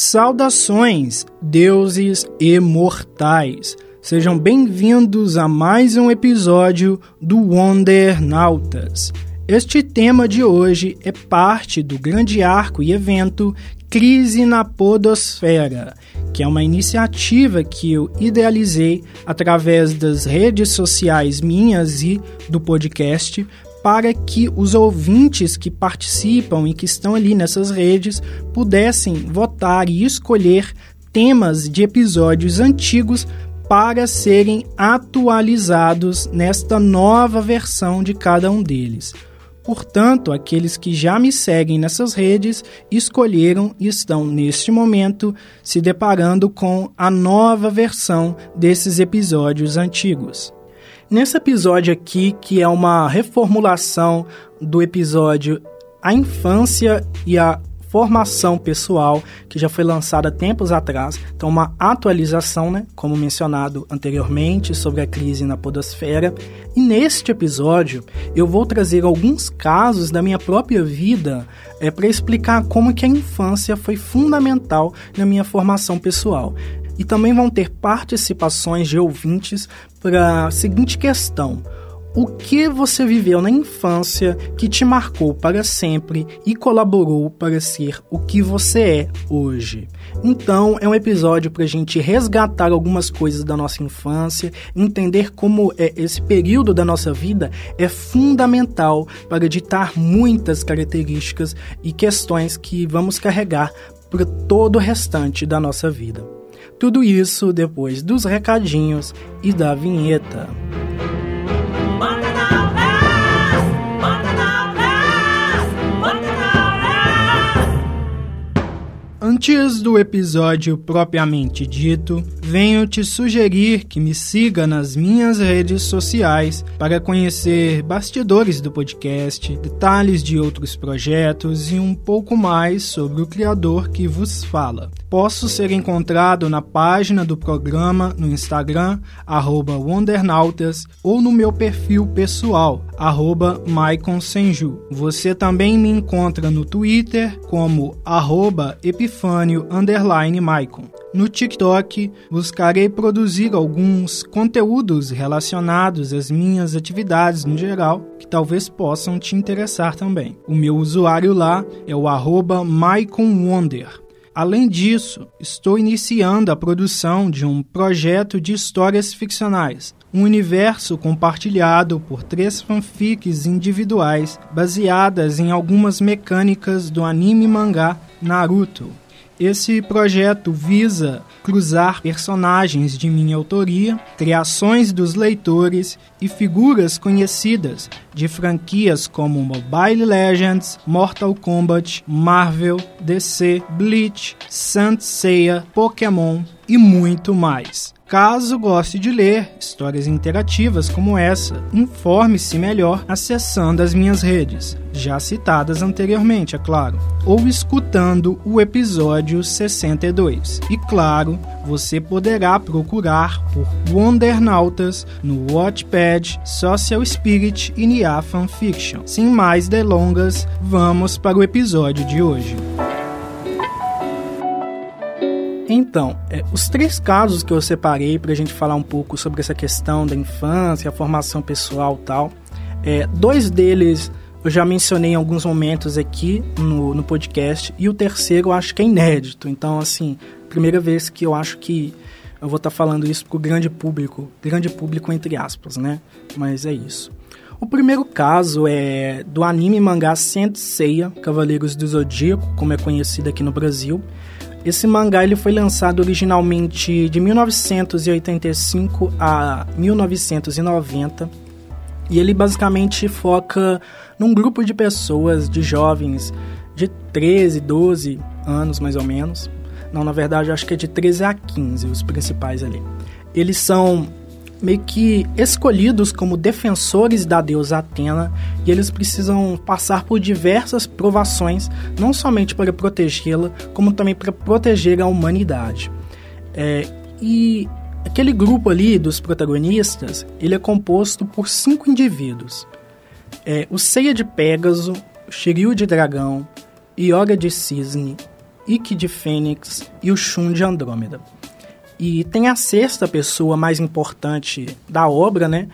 Saudações, deuses imortais! Sejam bem-vindos a mais um episódio do Wonder Nautas. Este tema de hoje é parte do grande arco e evento Crise na Podosfera, que é uma iniciativa que eu idealizei através das redes sociais minhas e do podcast para que os ouvintes que participam e que estão ali nessas redes pudessem votar e escolher temas de episódios antigos para serem atualizados nesta nova versão de cada um deles. Portanto, aqueles que já me seguem nessas redes escolheram e estão neste momento se deparando com a nova versão desses episódios antigos. Nesse episódio aqui, que é uma reformulação do episódio A Infância e a Formação Pessoal, que já foi lançada tempos atrás, então uma atualização, né, como mencionado anteriormente, sobre a crise na podosfera. E neste episódio eu vou trazer alguns casos da minha própria vida é, para explicar como que a infância foi fundamental na minha formação pessoal e também vão ter participações de ouvintes para a seguinte questão: o que você viveu na infância que te marcou para sempre e colaborou para ser o que você é hoje? Então, é um episódio para a gente resgatar algumas coisas da nossa infância, entender como é, esse período da nossa vida é fundamental para ditar muitas características e questões que vamos carregar para todo o restante da nossa vida. Tudo isso depois dos recadinhos e da vinheta. Antes do episódio propriamente dito, venho te sugerir que me siga nas minhas redes sociais para conhecer bastidores do podcast, detalhes de outros projetos e um pouco mais sobre o criador que vos fala. Posso ser encontrado na página do programa no Instagram, Wondernautas, ou no meu perfil pessoal, arroba Senju. Você também me encontra no Twitter como arroba Epifânio Maicon. No TikTok, buscarei produzir alguns conteúdos relacionados às minhas atividades no geral, que talvez possam te interessar também. O meu usuário lá é o arroba Wonder. Além disso, estou iniciando a produção de um projeto de histórias ficcionais, um universo compartilhado por três fanfics individuais baseadas em algumas mecânicas do anime mangá Naruto. Esse projeto visa cruzar personagens de minha autoria, criações dos leitores e figuras conhecidas de franquias como Mobile Legends, Mortal Kombat, Marvel, DC, Bleach, Saint Seiya, Pokémon e muito mais. Caso goste de ler histórias interativas como essa, informe-se melhor acessando as minhas redes, já citadas anteriormente, é claro, ou escutando o episódio 62. E claro, você poderá procurar por Wondernautas no Watchpad, Social Spirit e Nia Fanfiction. Sem mais delongas, vamos para o episódio de hoje. Então, é, os três casos que eu separei para a gente falar um pouco sobre essa questão da infância, a formação pessoal tal, é, dois deles eu já mencionei em alguns momentos aqui no, no podcast, e o terceiro eu acho que é inédito. Então, assim, primeira vez que eu acho que eu vou estar tá falando isso para o grande público, grande público entre aspas, né? Mas é isso. O primeiro caso é do anime mangá Saint Seiya, Cavaleiros do Zodíaco, como é conhecido aqui no Brasil. Esse mangá ele foi lançado originalmente de 1985 a 1990 e ele basicamente foca num grupo de pessoas, de jovens de 13, 12 anos mais ou menos. Não, na verdade, acho que é de 13 a 15 os principais ali. Eles são meio que escolhidos como defensores da deusa Atena e eles precisam passar por diversas provações, não somente para protegê-la, como também para proteger a humanidade. É, e aquele grupo ali dos protagonistas, ele é composto por cinco indivíduos. É, o Ceia de Pégaso, Shiryu de Dragão, Yoga de Cisne, Ike de Fênix e o Shun de Andrômeda. E tem a sexta pessoa mais importante da obra, né?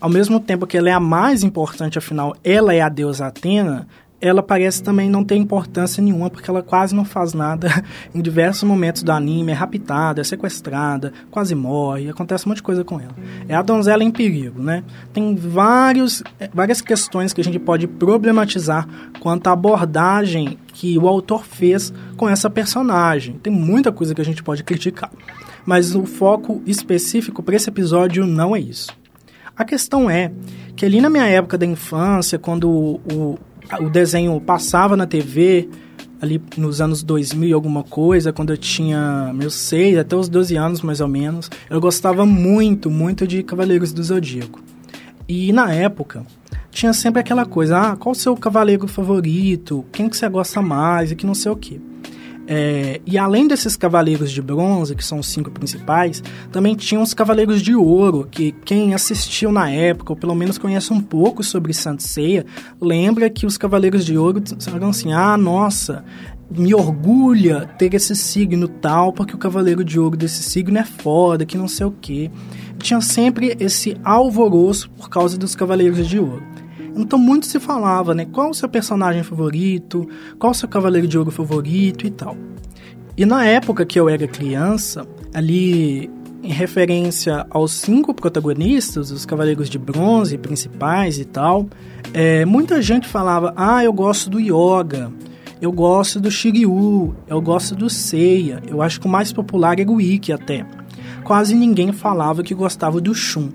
Ao mesmo tempo que ela é a mais importante, afinal, ela é a deusa Atena, ela parece também não ter importância nenhuma, porque ela quase não faz nada em diversos momentos do anime, é raptada, é sequestrada, quase morre, acontece um monte de coisa com ela. É a donzela em perigo, né? Tem vários, é, várias questões que a gente pode problematizar quanto à abordagem que o autor fez com essa personagem. Tem muita coisa que a gente pode criticar mas o foco específico para esse episódio não é isso. A questão é que ali na minha época da infância, quando o, o, o desenho passava na TV, ali nos anos 2000 e alguma coisa, quando eu tinha meus 6 até os 12 anos mais ou menos, eu gostava muito, muito de Cavaleiros do Zodíaco. E na época, tinha sempre aquela coisa, ah, qual o seu cavaleiro favorito? Quem que você gosta mais? E que não sei o quê. É, e além desses cavaleiros de bronze, que são os cinco principais, também tinham os cavaleiros de ouro, que quem assistiu na época, ou pelo menos conhece um pouco sobre Saint Seiya, lembra que os cavaleiros de ouro eram assim, ah, nossa, me orgulha ter esse signo tal, porque o cavaleiro de ouro desse signo é foda, que não sei o quê. Tinha sempre esse alvoroço por causa dos cavaleiros de ouro. Então muito se falava, né? Qual o seu personagem favorito? Qual o seu cavaleiro de ouro favorito e tal. E na época que eu era criança, ali em referência aos cinco protagonistas, os cavaleiros de bronze principais e tal, é, muita gente falava: ah, eu gosto do Yoga, eu gosto do Shiryu, eu gosto do Seiya, eu acho que o mais popular era o Ikki até. Quase ninguém falava que gostava do Shun.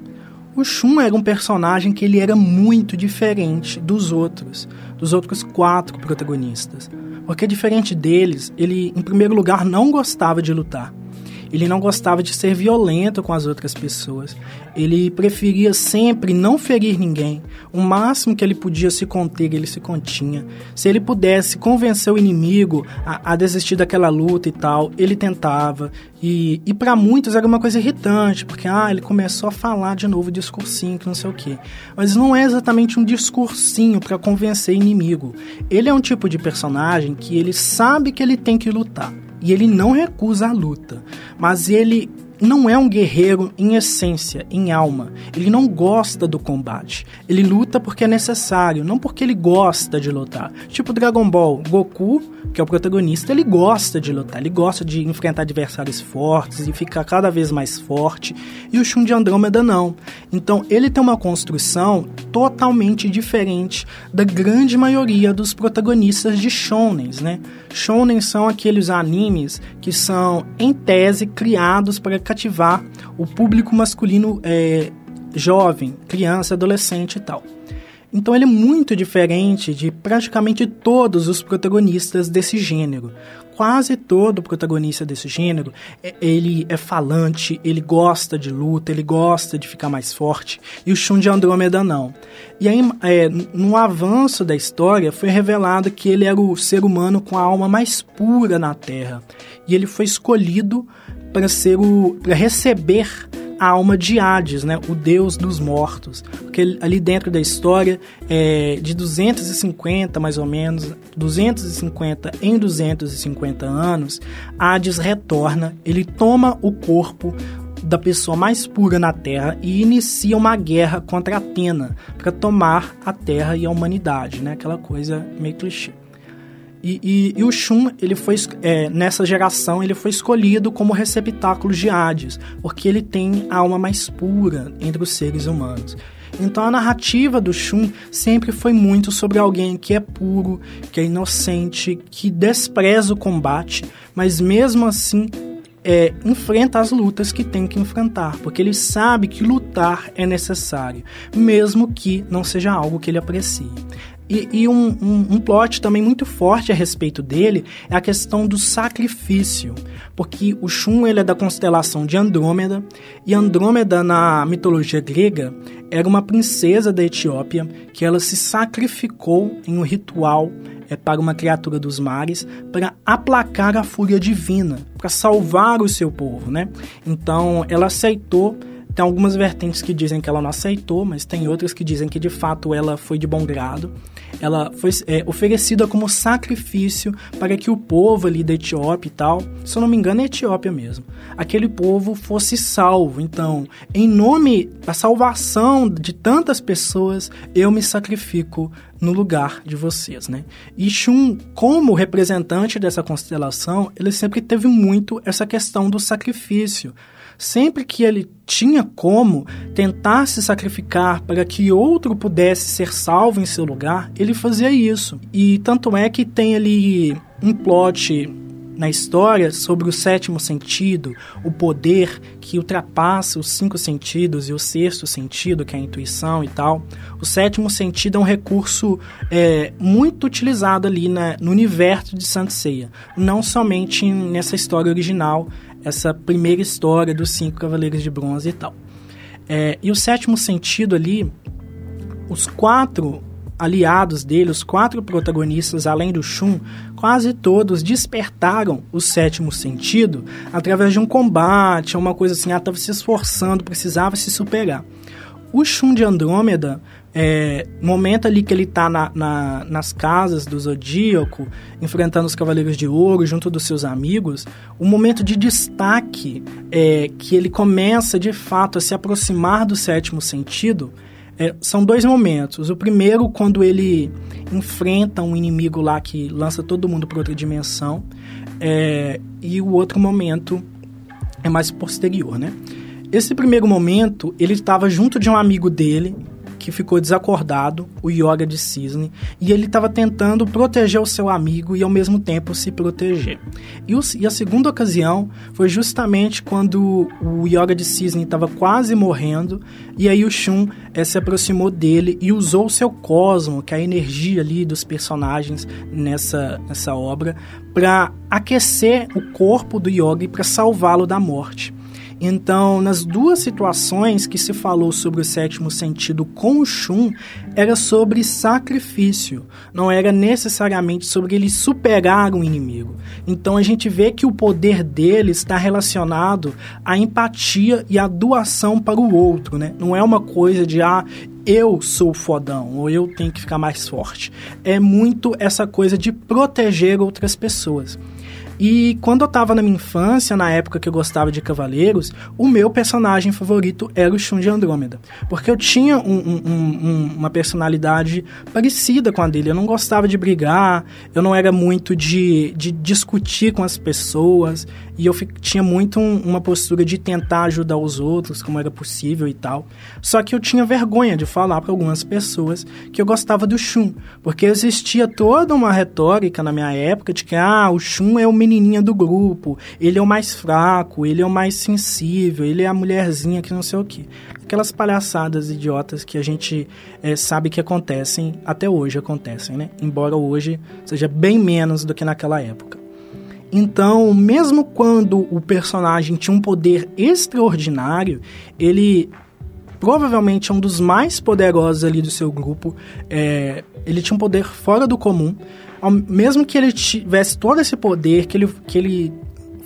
O Shun era um personagem que ele era muito diferente dos outros, dos outros quatro protagonistas. Porque diferente deles, ele em primeiro lugar não gostava de lutar. Ele não gostava de ser violento com as outras pessoas. Ele preferia sempre não ferir ninguém. O máximo que ele podia se conter, ele se continha. Se ele pudesse convencer o inimigo a, a desistir daquela luta e tal, ele tentava. E, e para muitos era uma coisa irritante, porque ah, ele começou a falar de novo discursinho, que não sei o quê. Mas não é exatamente um discursinho para convencer inimigo. Ele é um tipo de personagem que ele sabe que ele tem que lutar e ele não recusa a luta, mas ele não é um guerreiro em essência, em alma. Ele não gosta do combate. Ele luta porque é necessário, não porque ele gosta de lutar. Tipo Dragon Ball, Goku, que é o protagonista, ele gosta de lutar, ele gosta de enfrentar adversários fortes e ficar cada vez mais forte. E o Shun de Andrômeda não. Então ele tem uma construção totalmente diferente da grande maioria dos protagonistas de shonens, né? Shonen são aqueles animes que são, em tese, criados para cativar o público masculino é, jovem, criança, adolescente e tal. Então ele é muito diferente de praticamente todos os protagonistas desse gênero quase todo protagonista desse gênero, é, ele é falante, ele gosta de luta, ele gosta de ficar mais forte, e o Shun de Andrômeda não. E aí, é, no avanço da história, foi revelado que ele era o ser humano com a alma mais pura na Terra, e ele foi escolhido para ser o para receber a alma de Hades, né? o deus dos mortos. Porque ali dentro da história, é, de 250 mais ou menos, 250 em 250 anos, Hades retorna, ele toma o corpo da pessoa mais pura na Terra e inicia uma guerra contra Atena para tomar a Terra e a humanidade, né? Aquela coisa meio clichê. E, e, e, o Shun, ele foi, é, nessa geração, ele foi escolhido como receptáculo de Hades, porque ele tem a alma mais pura entre os seres humanos. Então a narrativa do Shun sempre foi muito sobre alguém que é puro, que é inocente, que despreza o combate, mas mesmo assim é, enfrenta as lutas que tem que enfrentar, porque ele sabe que lutar é necessário, mesmo que não seja algo que ele aprecie. E, e um, um, um, plot também muito forte a respeito dele é a questão do sacrifício, porque o Shun ele é da constelação de Andrômeda, e Andrômeda na mitologia grega era uma princesa da Etiópia que ela se sacrificou em um ritual é, para uma criatura dos mares para aplacar a fúria divina, para salvar o seu povo, né? Então ela aceitou Tem algumas vertentes que dizem que ela não aceitou, mas tem outras que dizem que de fato ela foi de bom grado. Ela foi é, oferecida como sacrifício para que o povo ali da Etiópia e tal, se eu não me engano é Etiópia mesmo, aquele povo fosse salvo. Então, em nome da salvação de tantas pessoas, eu me sacrifico no lugar de vocês, né? E Shun, como representante dessa constelação, ele sempre teve muito essa questão do sacrifício. Sempre que ele tinha como tentar se sacrificar para que outro pudesse ser salvo em seu lugar, ele fazia isso. E tanto é que tem ali um plot na história sobre o sétimo sentido, o poder que ultrapassa os cinco sentidos e o sexto sentido, que é a intuição e tal. O sétimo sentido é um recurso é, muito utilizado ali na, no universo de Santa Ceia, não somente nessa história original, essa primeira história dos cinco cavaleiros de bronze e tal. É, e o sétimo sentido ali, os quatro aliados dele, os quatro protagonistas, além do Shun, quase todos despertaram o sétimo sentido através de um combate, uma coisa assim, ah, estava se esforçando, precisava se superar. O Shun de Andrômeda, é, momento ali que ele está na, na, nas casas do Zodíaco, enfrentando os Cavaleiros de Ouro junto dos seus amigos, o momento de destaque é que ele começa de fato a se aproximar do sétimo sentido é, são dois momentos. O primeiro, quando ele enfrenta um inimigo lá que lança todo mundo para outra dimensão. É, e o outro momento é mais posterior, né? Esse primeiro momento, ele estava junto de um amigo dele, que ficou desacordado, o Yoga de Cisne, e ele estava tentando proteger o seu amigo e ao mesmo tempo se proteger. E, o, e a segunda ocasião foi justamente quando o Yoga de Cisne estava quase morrendo, e aí o Shun é, se aproximou dele e usou o seu cosmo, que é a energia ali dos personagens nessa, nessa obra, para aquecer o corpo do Yoga e para salvá-lo da morte. Então, nas duas situações que se falou sobre o sétimo sentido com o Shun, era sobre sacrifício, não era necessariamente sobre ele superar um inimigo. Então, a gente vê que o poder dele está relacionado à empatia e à doação para o outro, né? Não é uma coisa de, ah, eu sou fodão ou eu tenho que ficar mais forte. É muito essa coisa de proteger outras pessoas. E quando eu tava na minha infância, na época que eu gostava de Cavaleiros, o meu personagem favorito era o Shun de Andrômeda. Porque eu tinha um, um, um, uma personalidade parecida com a dele. Eu não gostava de brigar, eu não era muito de, de discutir com as pessoas. E eu tinha muito uma postura de tentar ajudar os outros, como era possível e tal. Só que eu tinha vergonha de falar para algumas pessoas que eu gostava do Shun. Porque existia toda uma retórica na minha época de que, ah, o Shun é o menininha do grupo, ele é o mais fraco, ele é o mais sensível, ele é a mulherzinha que não sei o que. Aquelas palhaçadas idiotas que a gente é, sabe que acontecem, até hoje acontecem, né? Embora hoje seja bem menos do que naquela época. Então, mesmo quando o personagem tinha um poder extraordinário, ele provavelmente é um dos mais poderosos ali do seu grupo. É, ele tinha um poder fora do comum mesmo que ele tivesse todo esse poder, que ele, que ele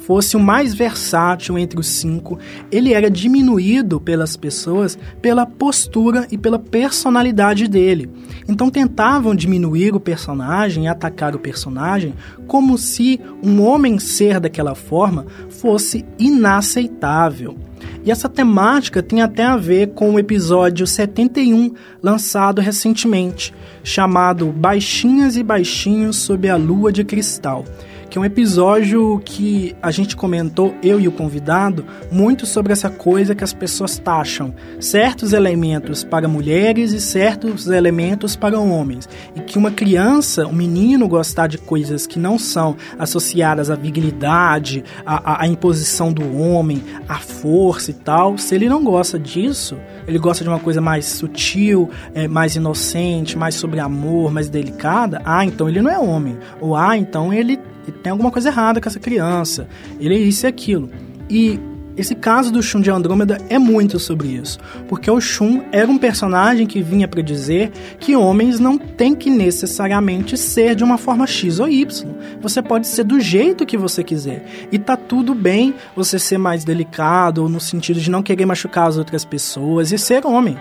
fosse o mais versátil entre os cinco, ele era diminuído pelas pessoas pela postura e pela personalidade dele. Então tentavam diminuir o personagem atacar o personagem como se um homem ser daquela forma fosse inaceitável. E essa temática tem até a ver com o episódio 71, lançado recentemente, chamado Baixinhas e Baixinhos sob a Lua de Cristal que é um episódio que a gente comentou, eu e o convidado, muito sobre essa coisa que as pessoas taxam certos elementos para mulheres e certos elementos para homens. E que uma criança, um menino gostar de coisas que não são associadas à virilidade, à, à imposição do homem, à força e tal, se ele não gosta disso, ele gosta de uma coisa mais sutil, é, mais inocente, mais sobre amor, mais delicada, ah, então ele não é homem. Ou ah, então ele tem alguma coisa errada com essa criança, ele é isso e aquilo. E Esse caso do Shun de Andrômeda é muito sobre isso, porque o Shun era um personagem que vinha para dizer que homens não têm que necessariamente ser de uma forma X ou Y. Você pode ser do jeito que você quiser. E tá tudo bem você ser mais delicado, no sentido de não querer machucar as outras pessoas e ser homem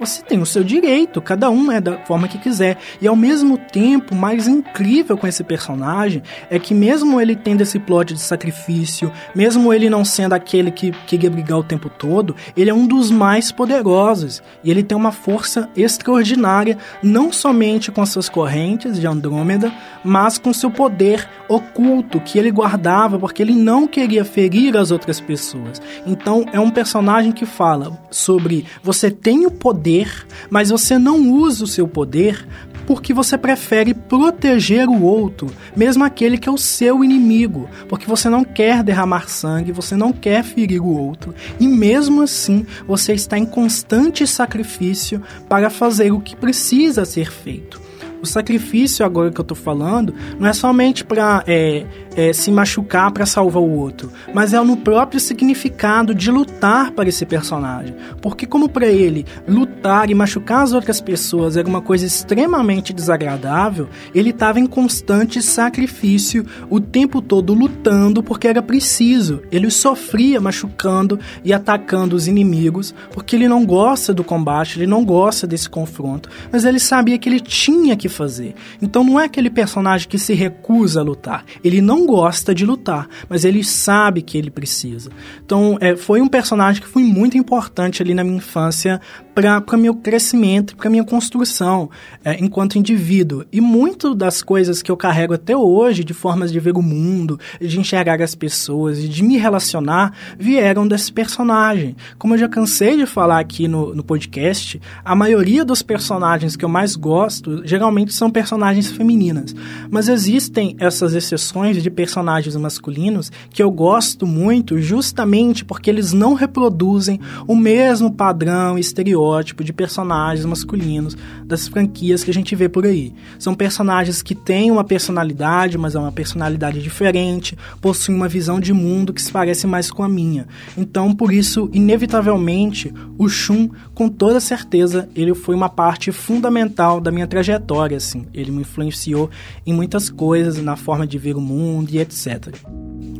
você tem o seu direito, cada um é da forma que quiser. E ao mesmo tempo, mais incrível com esse personagem é que mesmo ele tendo esse plot de sacrifício, mesmo ele não sendo aquele que queria brigar o tempo todo, ele é um dos mais poderosos. E ele tem uma força extraordinária, não somente com as suas correntes de Andrômeda, mas com seu poder oculto que ele guardava porque ele não queria ferir as outras pessoas. Então é um personagem que fala sobre você tem o poder poder, mas você não usa o seu poder porque você prefere proteger o outro, mesmo aquele que é o seu inimigo, porque você não quer derramar sangue, você não quer ferir o outro, e mesmo assim você está em constante sacrifício para fazer o que precisa ser feito. O sacrifício, agora que eu tô falando, não é somente para é, é, se machucar para salvar o outro, mas é no próprio significado de lutar para esse personagem. Porque, como para ele, lutar e machucar as outras pessoas era uma coisa extremamente desagradável, ele estava em constante sacrifício o tempo todo lutando porque era preciso. Ele sofria machucando e atacando os inimigos porque ele não gosta do combate, ele não gosta desse confronto, mas ele sabia que ele tinha que fazer. Então não é aquele personagem que se recusa a lutar. Ele não gosta de lutar, mas ele sabe que ele precisa. Então é, foi um personagem que foi muito importante ali na minha infância para meu crescimento, para minha construção é, enquanto indivíduo. E muito das coisas que eu carrego até hoje, de formas de ver o mundo, de enxergar as pessoas e de me relacionar, vieram desse personagem. Como eu já cansei de falar aqui no, no podcast, a maioria dos personagens que eu mais gosto geralmente são personagens femininas. Mas existem essas exceções de personagens masculinos que eu gosto muito justamente porque eles não reproduzem o mesmo padrão estereótipo de personagens masculinos das franquias que a gente vê por aí. São personagens que têm uma personalidade, mas é uma personalidade diferente, possuem uma visão de mundo que se parece mais com a minha. Então, por isso, inevitavelmente, o Shun, com toda certeza, ele foi uma parte fundamental da minha trajetória, assim. Ele me influenciou em muitas coisas, na forma de ver o mundo e etc.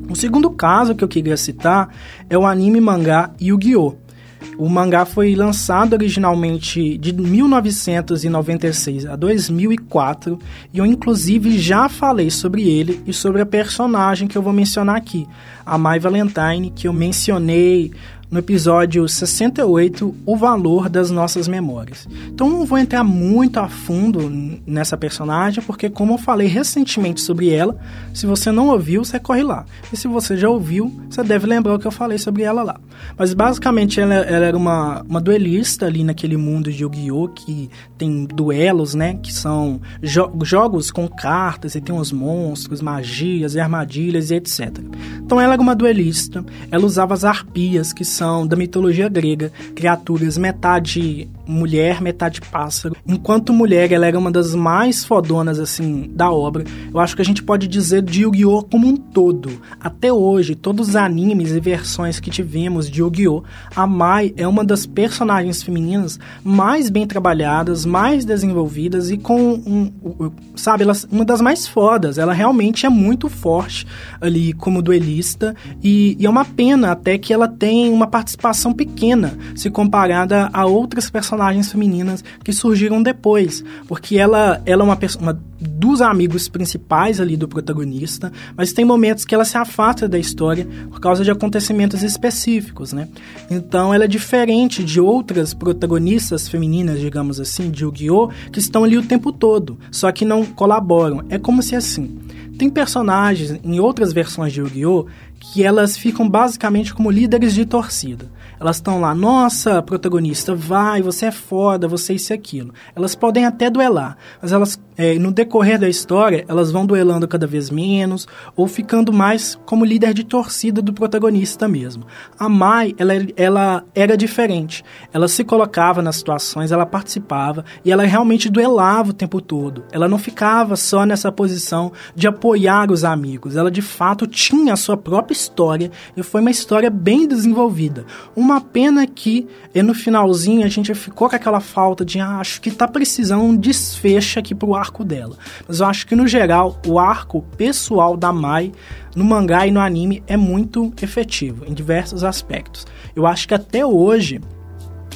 O segundo caso que eu queria citar é o anime mangá Yu-Gi-Oh! O mangá foi lançado originalmente de 1996 a 2004 e eu inclusive já falei sobre ele e sobre a personagem que eu vou mencionar aqui, a Mai Valentine, que eu mencionei no episódio 68, o valor das nossas memórias. Então não vou entrar muito a fundo nessa personagem, porque como eu falei recentemente sobre ela, se você não ouviu, você corre lá. E se você já ouviu, você deve lembrar o que eu falei sobre ela lá. Mas basicamente ela, ela era uma, uma duelista ali naquele mundo de Yu-Gi-Oh! que tem duelos, né? Que são jo jogos com cartas e tem os monstros, magias e armadilhas e etc. Então ela era uma duelista, ela usava as arpias, que são da mitologia grega, criaturas metade mulher, metade pássaro. Enquanto mulher, ela era uma das mais fodonas, assim, da obra. Eu acho que a gente pode dizer de Yu-Gi-Oh! como um todo. Até hoje, todos os animes e versões que tivemos de Yu-Gi-Oh! A Mai é uma das personagens femininas mais bem trabalhadas, mais desenvolvidas e com, um, sabe, ela, uma das mais fodas. Ela realmente é muito forte ali como duelista e, e é uma pena até que ela tem uma participação pequena se comparada a outras personagens personagens femininas que surgiram depois, porque ela, ela é uma, uma dos amigos principais ali do protagonista, mas tem momentos que ela se afasta da história por causa de acontecimentos específicos, né? Então ela é diferente de outras protagonistas femininas, digamos assim, de Yu-Gi-Oh, que estão ali o tempo todo, só que não colaboram. É como se assim, tem personagens em outras versões de Yu-Gi-Oh que elas ficam basicamente como líderes de torcida. Elas estão lá, nossa, protagonista, vai, você é foda, você é isso e aquilo. Elas podem até duelar, mas elas, é, no decorrer da história, elas vão duelando cada vez menos ou ficando mais como líder de torcida do protagonista mesmo. A Mai, ela, ela era diferente. Ela se colocava nas situações, ela participava e ela realmente duelava o tempo todo. Ela não ficava só nessa posição de apoiar os amigos. Ela de fato tinha a sua própria própria história e foi uma história bem desenvolvida. Uma pena que e no finalzinho a gente ficou com aquela falta de ah, acho que tá precisando um desfecho aqui pro arco dela. Mas eu acho que no geral o arco pessoal da Mai no mangá e no anime é muito efetivo em diversos aspectos. Eu acho que até hoje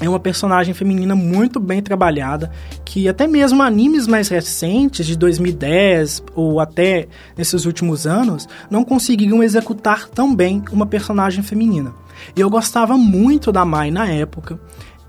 é uma personagem feminina muito bem trabalhada, que até mesmo animes mais recentes, de 2010 ou até nesses últimos anos, não conseguiram executar tão bem uma personagem feminina. E eu gostava muito da Mai na época.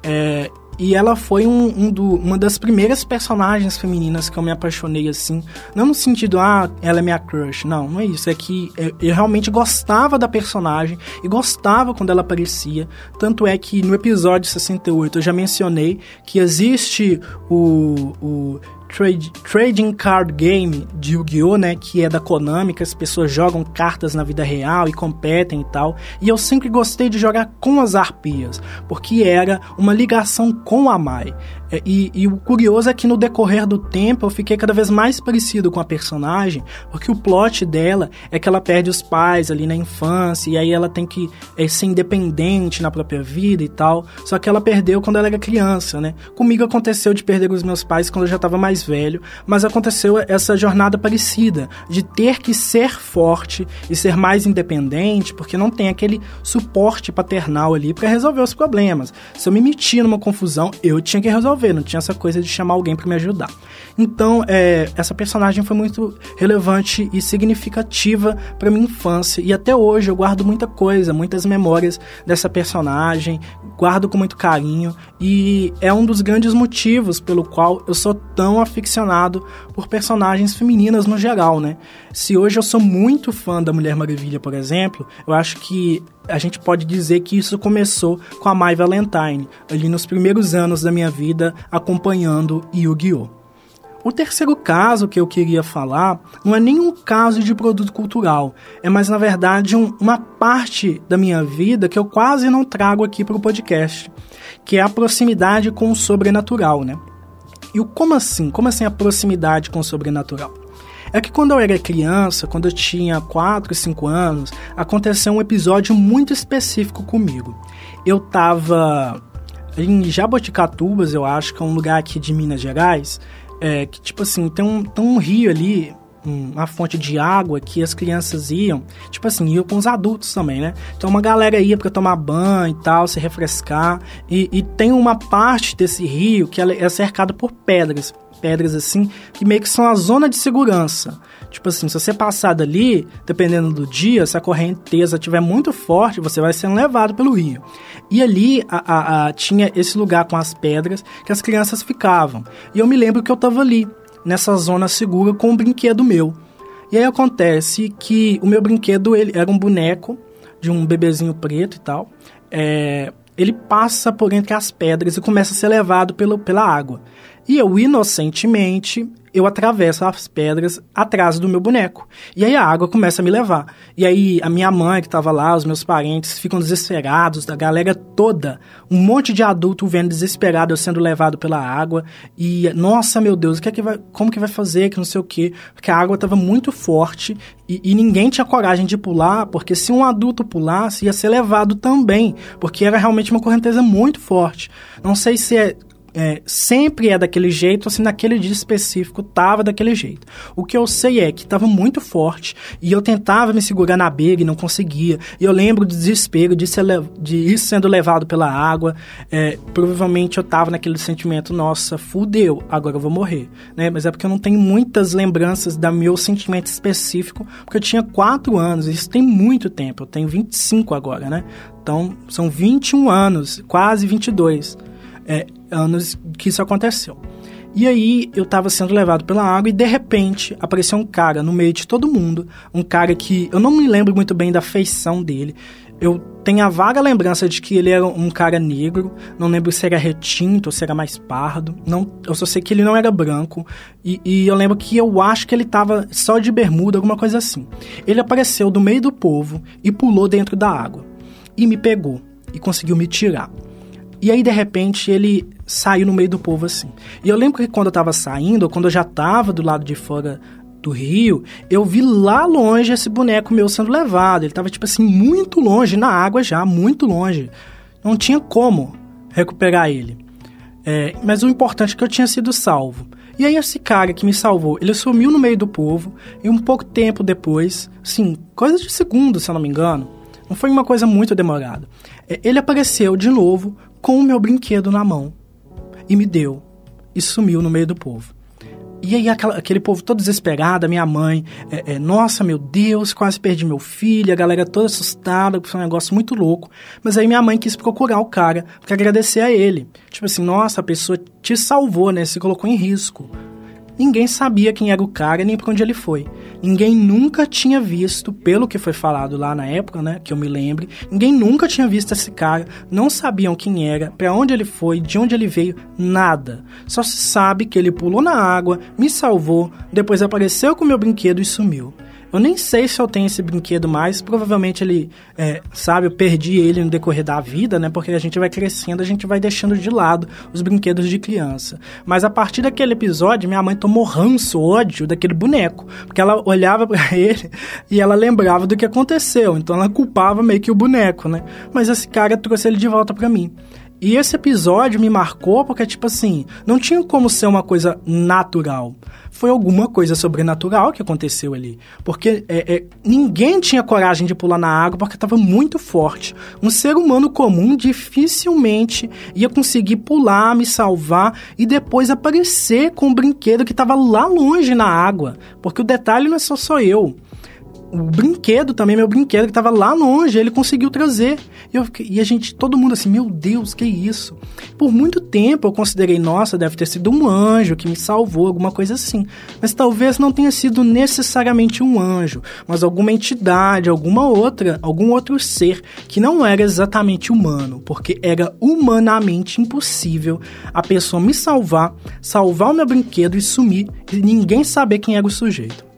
É, e ela foi um, um do, uma das primeiras personagens femininas que eu me apaixonei, assim. Não no sentido, ah, ela é minha crush. Não, não é isso. É que eu, realmente gostava da personagem e gostava quando ela aparecia. Tanto é que no episódio 68 eu já mencionei que existe o, o trade, trading card game de Yu-Gi-Oh, né, que é da Konami, que as pessoas jogam cartas na vida real e competem e tal. E eu sempre gostei de jogar com as arpias, porque era uma ligação com a Mai. É, e, e, o curioso é que no decorrer do tempo eu fiquei cada vez mais parecido com a personagem, porque o plot dela é que ela perde os pais ali na infância, e aí ela tem que é, ser independente na própria vida e tal. Só que ela perdeu quando ela era criança, né? Comigo aconteceu de perder os meus pais quando eu já estava mais velho, mas aconteceu essa jornada parecida, de ter que ser forte e ser mais independente, porque não tem aquele suporte paternal ali para resolver os problemas. Se eu me metia numa confusão, eu tinha que resolver resolver, não tinha essa coisa de chamar alguém para me ajudar. Então, é, essa personagem foi muito relevante e significativa para minha infância e até hoje eu guardo muita coisa, muitas memórias dessa personagem, guardo com muito carinho e é um dos grandes motivos pelo qual eu sou tão aficionado por personagens femininas no geral, né? Se hoje eu sou muito fã da Mulher Maravilha, por exemplo, eu acho que a gente pode dizer que isso começou com a Mai Valentine, ali nos primeiros anos da minha vida acompanhando Yu-Gi-Oh! O terceiro caso que eu queria falar não é nenhum caso de produto cultural, é mais na verdade um, uma parte da minha vida que eu quase não trago aqui para o podcast, que é a proximidade com o sobrenatural, né? E o como assim? Como assim a proximidade com o sobrenatural? É que quando eu era criança, quando eu tinha 4, 5 anos, aconteceu um episódio muito específico comigo. Eu tava em Jaboticatubas, eu acho que é um lugar aqui de Minas Gerais, é, que tipo assim, tem um, tem um rio ali, uma fonte de água que as crianças iam, tipo assim, iam com os adultos também, né? Então uma galera ia para tomar banho e tal, se refrescar. E, e, tem uma parte desse rio que é cercada por pedras pedras assim, que meio que são a zona de segurança. Tipo assim, se você passar dali, dependendo do dia, se a correnteza estiver muito forte, você vai sendo levado pelo rio. E ali a, a, a, tinha esse lugar com as pedras que as crianças ficavam. E eu me lembro que eu estava ali, nessa zona segura, com um brinquedo meu. E aí acontece que o meu brinquedo ele era um boneco de um bebezinho preto e tal. É, ele passa por entre as pedras e começa a ser levado pelo, pela água. E eu, inocentemente, eu atravesso as pedras atrás do meu boneco. E aí a água começa a me levar. E aí a minha mãe que estava lá, os meus parentes ficam desesperados, a galera toda, um monte de adulto vendo desesperado eu sendo levado pela água. E nossa, meu Deus, que é que vai, como que vai fazer, que não sei o quê? Porque a água estava muito forte e, e ninguém tinha coragem de pular, porque se um adulto pulasse ia ser levado também, porque era realmente uma correnteza muito forte. Não sei se é é, sempre é daquele jeito, assim, naquele dia específico tava daquele jeito. O que eu sei é que tava muito forte e eu tentava me segurar na beira e não conseguia. E eu lembro do desespero de, ser, de ir sendo levado pela água. É, provavelmente eu tava naquele sentimento, nossa, fudeu, agora eu vou morrer. Né? Mas é porque eu não tenho muitas lembranças do meu sentimento específico, porque eu tinha 4 anos, isso tem muito tempo, eu tenho 25 agora, né? Então, são 21 anos, quase 22 é, anos que isso aconteceu. E aí eu estava sendo levado pela água e de repente apareceu um cara no meio de todo mundo, um cara que eu não me lembro muito bem da feição dele. Eu tenho a vaga lembrança de que ele era um cara negro, não lembro se era retinto ou se era mais pardo. Não, eu só sei que ele não era branco e, e eu lembro que eu acho que ele estava só de bermuda, alguma coisa assim. Ele apareceu do meio do povo e pulou dentro da água e me pegou e conseguiu me tirar. E aí, de repente, ele saiu no meio do povo assim. E eu lembro que quando eu tava saindo, ou quando eu já tava do lado de fora do Rio, eu vi lá longe esse boneco meu sendo levado. Ele tava, tipo assim, muito longe, na água já, muito longe. Não tinha como recuperar ele. É, mas o importante é que eu tinha sido salvo. E aí esse cara que me salvou, ele sumiu no meio do povo e um pouco tempo depois, assim, coisa de segundo, se eu não me engano, não foi uma coisa muito demorada. É, ele apareceu de novo com o meu brinquedo na mão e me deu e sumiu no meio do povo. E aí aquela, aquele povo todo desesperado, a minha mãe, é, é, nossa, meu Deus, quase perdi meu filho, a galera toda assustada, foi um negócio muito louco. Mas aí minha mãe quis procurar o cara para agradecer a ele. Tipo assim, nossa, a pessoa te salvou, né? Se colocou em risco. Ninguém sabia quem era o cara nem para onde ele foi. Ninguém nunca tinha visto, pelo que foi falado lá na época, né, que eu me lembre, ninguém nunca tinha visto esse cara, não sabiam quem era, para onde ele foi, de onde ele veio, nada. Só se sabe que ele pulou na água, me salvou, depois apareceu com meu brinquedo e sumiu. Eu nem sei se eu tenho esse brinquedo mais. Provavelmente ele, é, sabe, eu perdi ele no decorrer da vida, né? Porque a gente vai crescendo, a gente vai deixando de lado os brinquedos de criança. Mas a partir daquele episódio, minha mãe tomou ranço, ódio daquele boneco. Porque ela olhava para ele e ela lembrava do que aconteceu. Então ela culpava meio que o boneco, né? Mas esse cara trouxe ele de volta para mim. E esse episódio me marcou porque, tipo assim, não tinha como ser uma coisa natural foi alguma coisa sobrenatural que aconteceu ali. Porque é, é, ninguém tinha coragem de pular na água porque estava muito forte. Um ser humano comum dificilmente ia conseguir pular, me salvar e depois aparecer com um brinquedo que estava lá longe na água. Porque o detalhe não é só sou eu o brinquedo também, meu brinquedo que estava lá longe, ele conseguiu trazer. E, eu, e, a gente, todo mundo assim, meu Deus, que isso? Por muito tempo eu considerei, nossa, deve ter sido um anjo que me salvou, alguma coisa assim. Mas talvez não tenha sido necessariamente um anjo, mas alguma entidade, alguma outra, algum outro ser que não era exatamente humano, porque era humanamente impossível a pessoa me salvar, salvar o meu brinquedo e sumir e ninguém saber quem era o sujeito.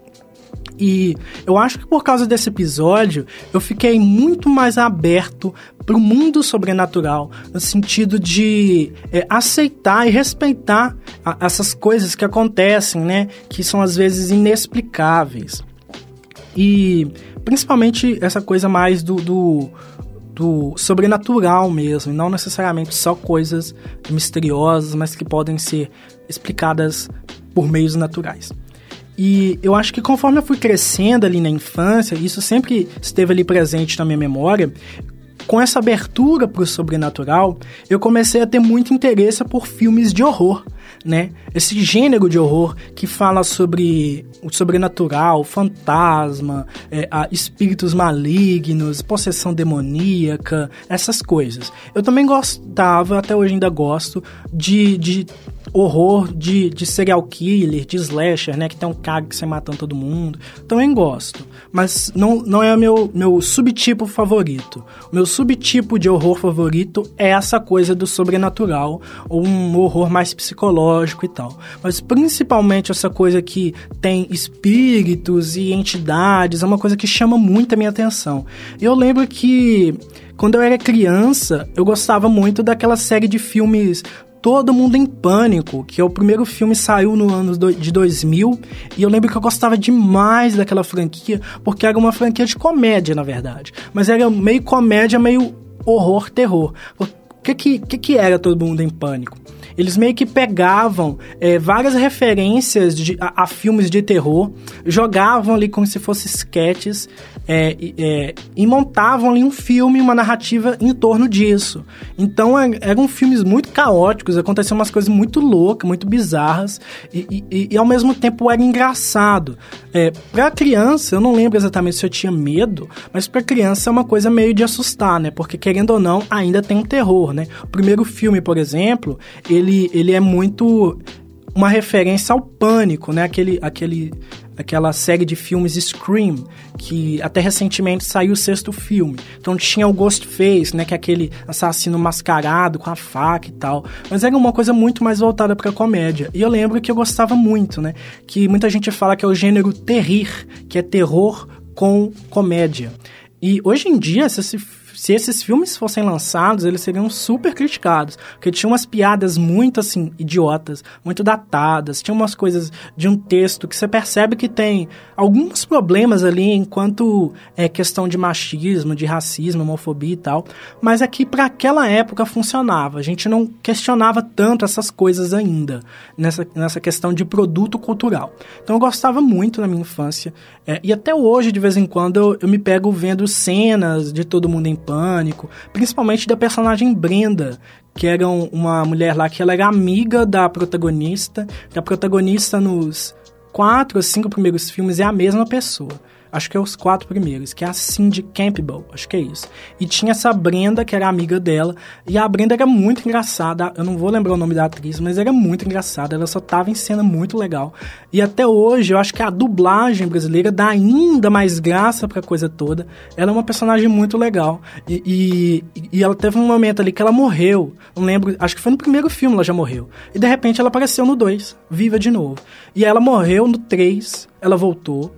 E eu acho que por causa desse episódio, eu fiquei muito mais aberto para o mundo sobrenatural, no sentido de é, aceitar e respeitar a, essas coisas que acontecem, né? Que são às vezes inexplicáveis. E principalmente essa coisa mais do, do do sobrenatural mesmo, e não necessariamente só coisas misteriosas, mas que podem ser explicadas por meios naturais. E eu acho que conforme eu fui crescendo ali na infância, isso sempre esteve ali presente na minha memória, com essa abertura para o sobrenatural, eu comecei a ter muito interesse por filmes de horror, né? Esse gênero de horror que fala sobre o sobrenatural, fantasma, é, espíritos malignos, possessão demoníaca, essas coisas. Eu também gostava, até hoje ainda gosto, de, de horror de, de serial killer, de slasher, né? Que tem um cara que sai matando todo mundo. Também gosto. Mas não, não é meu, meu subtipo favorito. O meu subtipo de horror favorito é essa coisa do sobrenatural, ou um horror mais psicológico e tal. Mas principalmente essa coisa que tem espíritos e entidades, é uma coisa que chama muito a minha atenção. Eu lembro que quando eu era criança, eu gostava muito daquela série de filmes Todo Mundo em Pânico, que é o primeiro filme saiu no ano de 2000, e eu lembro que eu gostava demais daquela franquia, porque era uma franquia de comédia, na verdade. Mas era meio comédia, meio horror, terror. O que que, que, que era Todo Mundo em Pânico? Eles meio que pegavam é, várias referências de, a, a, filmes de terror, jogavam ali como se fossem sketches é, é, e montavam ali um filme, uma narrativa em torno disso. Então é, eram filmes muito caóticos, aconteciam umas coisas muito loucas, muito bizarras e, e, e ao mesmo tempo era engraçado. É, pra criança, eu não lembro exatamente se eu tinha medo, mas pra criança é uma coisa meio de assustar, né? Porque querendo ou não, ainda tem um terror, né? O primeiro filme, por exemplo, ele, ele é muito uma referência ao pânico, né? Aquele, aquele aquela série de filmes Scream, que até recentemente saiu o sexto filme. Então tinha o Ghostface, né, que é aquele assassino mascarado com a faca e tal. Mas era uma coisa muito mais voltada para comédia. E eu lembro que eu gostava muito, né, que muita gente fala que é o gênero terrir, que é terror com comédia. E hoje em dia, se, se esses filmes fossem lançados, eles seriam super criticados, porque tinha umas piadas muito assim idiotas, muito datadas, tinha umas coisas de um texto que você percebe que tem alguns problemas ali enquanto é questão de machismo, de racismo, homofobia e tal, mas aqui para aquela época funcionava. A gente não questionava tanto essas coisas ainda nessa, nessa questão de produto cultural. Então eu gostava muito na minha infância é, e até hoje de vez em quando eu, eu me pego vendo cenas de Todo Mundo em Pânico, principalmente da personagem Brenda, que era uma mulher lá que ela era amiga da protagonista, que a protagonista nos quatro ou cinco primeiros filmes é a mesma pessoa acho que é os quatro primeiros, que é a Cindy Campbell, acho que é isso. E tinha essa Brenda, que era amiga dela, e a Brenda era muito engraçada, eu não vou lembrar o nome da atriz, mas era muito engraçada, ela só tava em cena muito legal. E até hoje, eu acho que a dublagem brasileira dá ainda mais graça pra coisa toda. Ela é uma personagem muito legal. E, e, e ela teve um momento ali que ela morreu, não lembro, acho que foi no primeiro filme ela já morreu. E de repente ela apareceu no 2, viva de novo. E ela morreu no 3, ela voltou,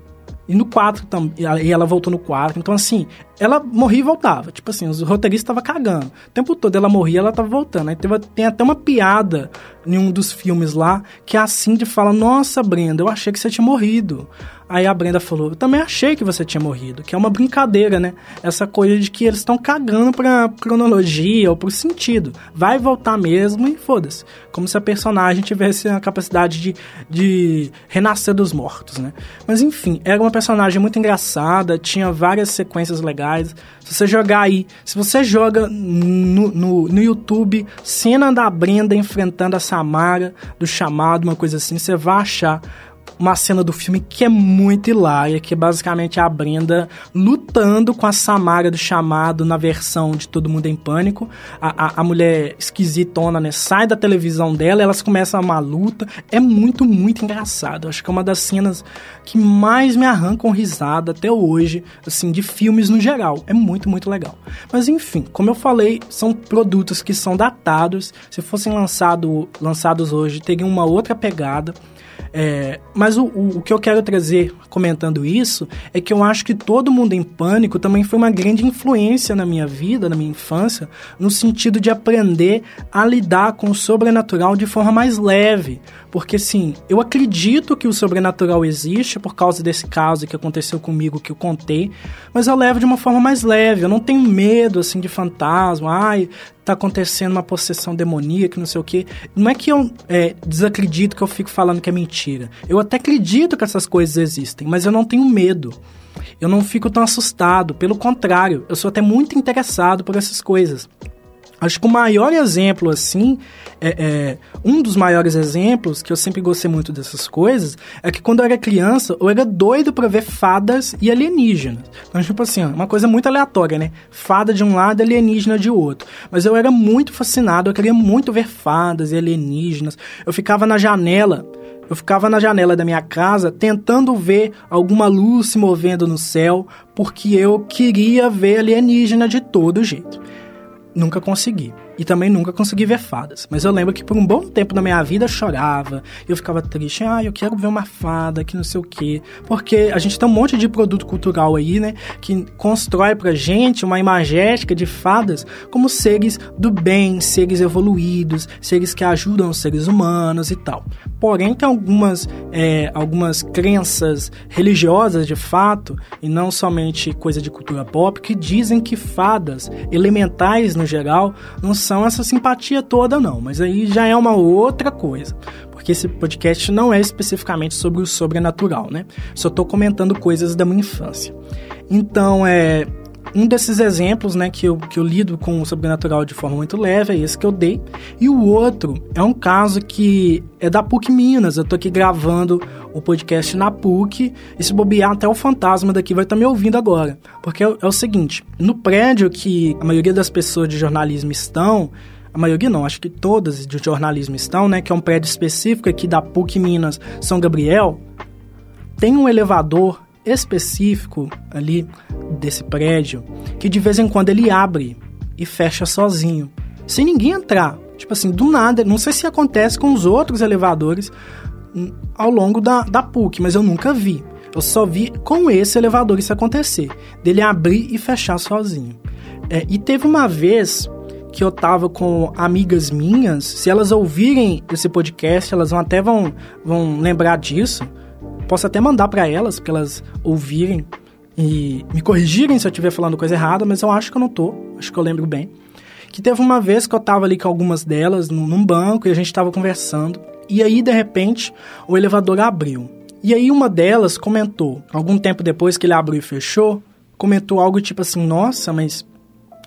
e no 4 também. E ela voltou no 4. Então, assim, ela morria e voltava. Tipo assim, os roteiristas estavam cagando. O tempo todo ela morria ela tava voltando. Aí teve, tem até uma piada em um dos filmes lá que a Cindy fala: Nossa, Brenda, eu achei que você tinha morrido. Aí a Brenda falou: Eu também achei que você tinha morrido. Que é uma brincadeira, né? Essa coisa de que eles estão cagando pra cronologia ou pro sentido. Vai voltar mesmo e foda-se. Como se a personagem tivesse a capacidade de, de renascer dos mortos, né? Mas enfim, era uma personagem muito engraçada, tinha várias sequências legais. Se você jogar aí, se você joga no, no, no YouTube cena da Brenda enfrentando a Samara do chamado, uma coisa assim, você vai achar uma cena do filme que é muito hilária, que é basicamente a Brenda lutando com a Samara do chamado na versão de Todo Mundo em Pânico. A, a, a mulher esquisitona, né? Sai da televisão dela, elas começam uma luta. É muito, muito engraçado. Acho que é uma das cenas que mais me arrancam risada até hoje, assim, de filmes no geral. É muito, muito legal. Mas enfim, como eu falei, são produtos que são datados. Se fossem lançado, lançados hoje, teriam uma outra pegada. É, mas o, o, o, que eu quero trazer comentando isso é que eu acho que Todo Mundo em Pânico também foi uma grande influência na minha vida, na minha infância, no sentido de aprender a lidar com o sobrenatural de forma mais leve. Porque, sim, eu acredito que o sobrenatural existe por causa desse caso que aconteceu comigo que eu contei, mas eu levo de uma forma mais leve. Eu não tenho medo, assim, de fantasma. Ai, tá acontecendo uma possessão demoníaca, não sei o quê. Não é que eu é, desacredito que eu fico falando que é mentira. Eu até acredito que essas coisas existem, mas eu não tenho medo. Eu não fico tão assustado. Pelo contrário, eu sou até muito interessado por essas coisas. Acho que o maior exemplo, assim, é, é, um dos maiores exemplos, que eu sempre gostei muito dessas coisas, é que quando eu era criança, eu era doido para ver fadas e alienígenas. Então, tipo assim, uma coisa muito aleatória, né? Fada de um lado, alienígena de outro. Mas eu era muito fascinado, eu queria muito ver fadas e alienígenas. Eu ficava na janela eu ficava na janela da minha casa tentando ver alguma luz se movendo no céu, porque eu queria ver alienígena de todo jeito nunca consegui. E também nunca consegui ver fadas. Mas eu lembro que por um bom tempo na minha vida eu chorava. Eu ficava triste. Ah, eu quero ver uma fada, que não sei o quê. Porque a gente tem um monte de produto cultural aí, né? Que constrói pra gente uma imagética de fadas como seres do bem, seres evoluídos, seres que ajudam os seres humanos e tal. Porém, tem algumas, é, algumas crenças religiosas de fato, e não somente coisa de cultura pop, que dizem que fadas elementais no geral não são essa simpatia toda, não. Mas aí já é uma outra coisa. Porque esse podcast não é especificamente sobre o sobrenatural, né? Só estou comentando coisas da minha infância. Então, é, um desses exemplos, né, que eu, que eu lido com o sobrenatural de forma muito leve, é esse que eu dei. E o outro é um caso que é da PUC Minas. Eu tô aqui gravando o podcast na PUC. E se bobear, até o fantasma daqui vai estar tá me ouvindo agora. Porque é, é o seguinte: no prédio que a maioria das pessoas de jornalismo estão, a maioria não, acho que todas de jornalismo estão, né? Que é um prédio específico aqui da PUC Minas São Gabriel. Tem um elevador específico ali desse prédio que de vez em quando ele abre e fecha sozinho, sem ninguém entrar. Tipo assim, do nada, não sei se acontece com os outros elevadores hum, ao longo da, da PUC, mas eu nunca vi. Eu só vi com esse elevador isso acontecer, dele abrir e fechar sozinho. É, e teve uma vez que eu tava com amigas minhas, se elas ouvirem esse podcast, elas vão até vão, vão lembrar disso. Posso até mandar para elas, para elas ouvirem e me corrigirem se eu estiver falando coisa errada, mas eu acho que eu não tô, acho que eu lembro bem. Que teve uma vez que eu tava ali com algumas delas num banco e a gente tava conversando. E aí, de repente, o elevador abriu. E aí uma delas comentou, algum tempo depois que ele abriu e fechou, comentou algo tipo assim, nossa, mas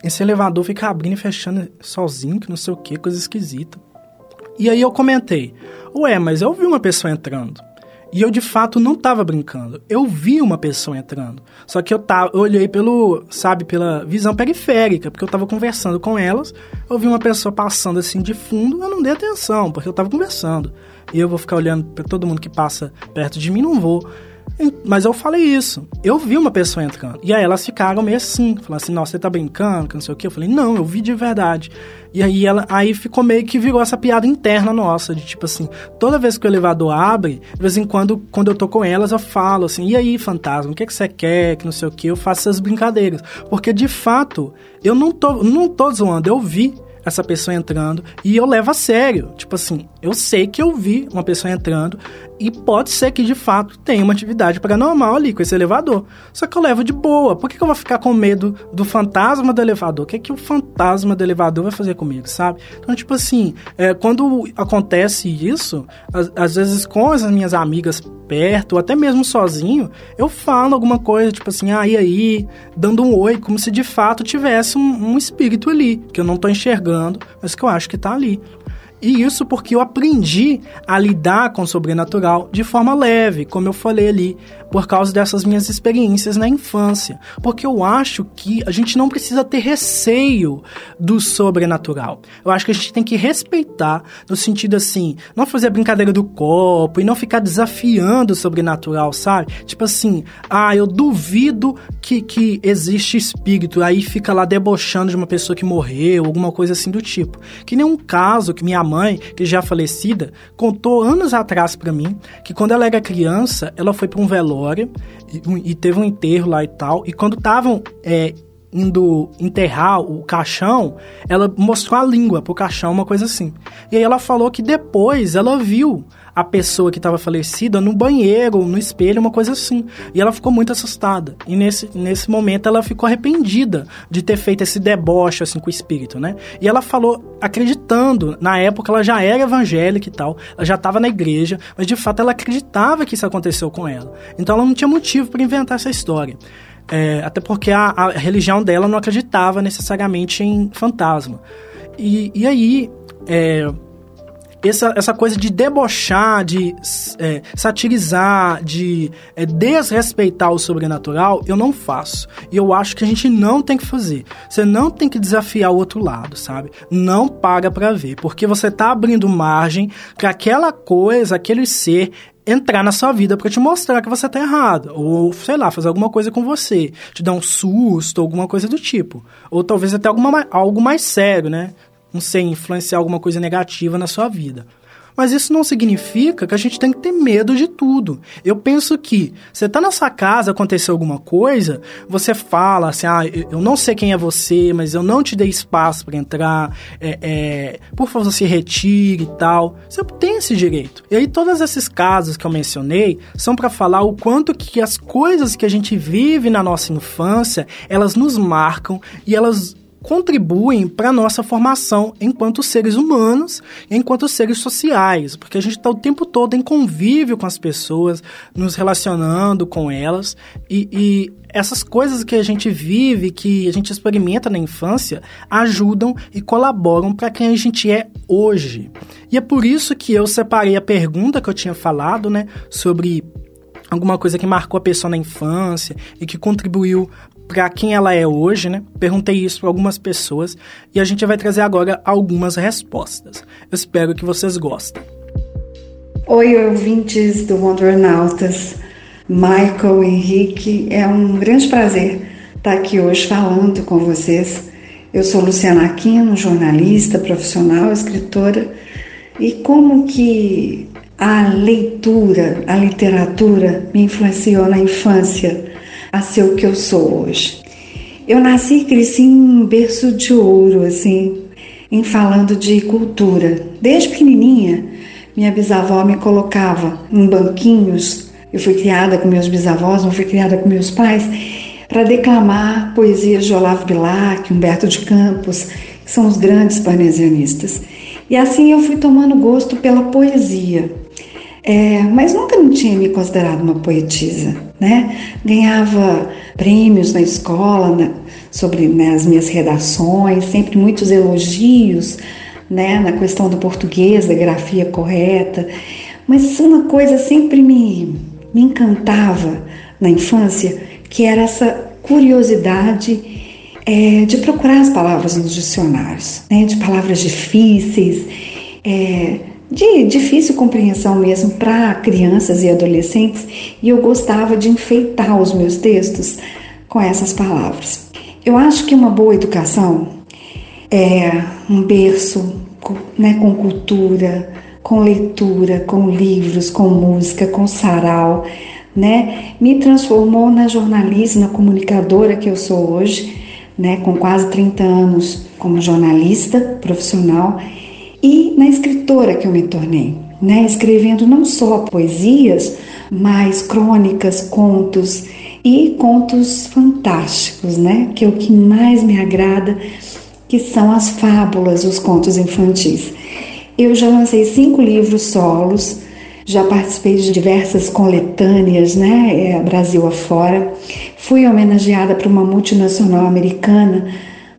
esse elevador fica abrindo e fechando sozinho, que não sei o que, coisa esquisita. E aí eu comentei, ué, mas eu vi uma pessoa entrando. E eu de fato não estava brincando. Eu vi uma pessoa entrando. Só que eu, tava, eu olhei pelo, sabe, pela visão periférica, porque eu estava conversando com elas. Eu vi uma pessoa passando assim de fundo, eu não dei atenção, porque eu estava conversando. E eu vou ficar olhando para todo mundo que passa perto de mim, não vou. Mas eu falei isso. Eu vi uma pessoa entrando. E aí elas ficaram meio assim, falaram assim, nossa, você tá brincando, que não sei o quê. Eu falei, não, eu vi de verdade. E aí ela aí ficou meio que virou essa piada interna nossa, de tipo assim, toda vez que o elevador abre, de vez em quando, quando eu tô com elas, eu falo assim, e aí, fantasma, o que, que você quer, que não sei o quê, eu faço essas brincadeiras. Porque de fato, eu não tô, não tô zoando, eu vi essa pessoa entrando e eu levo a sério. Tipo assim, eu sei que eu vi uma pessoa entrando e pode ser que de fato tenha uma atividade paranormal ali com esse elevador. Só que eu levo de boa. Por que, que eu vou ficar com medo do fantasma do elevador? O que, é que o fantasma do elevador vai fazer comigo, sabe? Então, tipo assim, é, quando acontece isso, às, às vezes com as minhas amigas perto, ou até mesmo sozinho, eu falo alguma coisa, tipo assim, ah, e aí? Dando um oi, como se de fato tivesse um, um espírito ali, que eu não tô enxergando, mas que eu acho que tá ali. E isso porque eu aprendi a lidar com o sobrenatural de forma leve, como eu falei ali, por causa dessas minhas experiências na infância. Porque eu acho que a gente não precisa ter receio do sobrenatural. Eu acho que a gente tem que respeitar, no sentido assim, não fazer a brincadeira do copo e não ficar desafiando o sobrenatural, sabe? Tipo assim, ah, eu duvido que, que existe espírito, aí fica lá debochando de uma pessoa que morreu, alguma coisa assim do tipo. Que nem um caso que minha mãe, que já falecida, contou anos atrás para mim, que quando ela era criança, ela foi para um velório e, e, teve um enterro lá e tal. E quando estavam é, indo enterrar o caixão, ela mostrou a língua pro caixão, uma coisa assim. E aí ela falou que depois ela viu a pessoa que estava falecida no banheiro, no espelho, uma coisa assim. E ela ficou muito assustada. E nesse, nesse momento ela ficou arrependida de ter feito esse deboche assim com o espírito, né? E ela falou acreditando, na época ela já era evangélica e tal, ela já estava na igreja, mas de fato ela acreditava que isso aconteceu com ela. Então ela não tinha motivo para inventar essa história. É, até porque a, a, religião dela não acreditava necessariamente em fantasma. E, e aí, é, essa, essa coisa de debochar, de é, satirizar, de é, desrespeitar o sobrenatural, eu não faço. E eu acho que a gente não tem que fazer. Você não tem que desafiar o outro lado, sabe? Não paga para ver, porque você tá abrindo margem para aquela coisa, aquele ser entrar na sua vida para te mostrar que você tá errado, ou sei lá, fazer alguma coisa com você, te dar um susto, alguma coisa do tipo, ou talvez até alguma, algo mais sério, né? Não sei, influenciar alguma coisa negativa na sua vida. Mas isso não significa que a gente tem que ter medo de tudo. Eu penso que você tá na sua casa, aconteceu alguma coisa, você fala assim: ah, eu não sei quem é você, mas eu não te dei espaço para entrar, é, é, por favor, se retire e tal. Você tem esse direito. E aí, todos esses casos que eu mencionei são para falar o quanto que as coisas que a gente vive na nossa infância elas nos marcam e elas contribuem para a nossa formação enquanto seres humanos, enquanto seres sociais, porque a gente está o tempo todo em convívio com as pessoas, nos relacionando com elas, e, e essas coisas que a gente vive, que a gente experimenta na infância, ajudam e colaboram para quem a gente é hoje. E é por isso que eu separei a pergunta que eu tinha falado, né, sobre alguma coisa que marcou a pessoa na infância e que contribuiu para quem ela é hoje, né? Perguntei isso para algumas pessoas e a gente vai trazer agora algumas respostas. Eu espero que vocês gostem. Oi, ouvintes do Wondernautas. Michael, Henrique, é um grande prazer estar aqui hoje falando com vocês. Eu sou Luciana Aquino, jornalista, profissional, escritora, e como que a leitura, a literatura me influenciou na infância a ser o que eu sou hoje. Eu nasci e cresci em um berço de ouro, assim, em falando de cultura. Desde pequenininha, minha bisavó me colocava em banquinhos. Eu fui criada com meus bisavós, não fui criada com meus pais, para declamar poesias de Olavo Bilac, Humberto de Campos, que são os grandes parnesianistas. E assim eu fui tomando gosto pela poesia. É, mas nunca não tinha me considerado uma poetisa, né? Ganhava prêmios na escola na, sobre né, as minhas redações, sempre muitos elogios, né? Na questão do português, da grafia correta. Mas uma coisa sempre me, me encantava na infância, que era essa curiosidade é, de procurar as palavras nos dicionários, né? De palavras difíceis. É, de difícil compreensão mesmo para crianças e adolescentes, e eu gostava de enfeitar os meus textos com essas palavras. Eu acho que uma boa educação é um berço né, com cultura, com leitura, com livros, com música, com sarau, né? Me transformou na jornalista, na comunicadora que eu sou hoje, né, com quase 30 anos como jornalista profissional e na escritora que eu me tornei, né? escrevendo não só poesias, mas crônicas, contos e contos fantásticos, né? que é o que mais me agrada, que são as fábulas, os contos infantis. Eu já lancei cinco livros solos, já participei de diversas coletâneas, né, é, Brasil afora. Fui homenageada por uma multinacional americana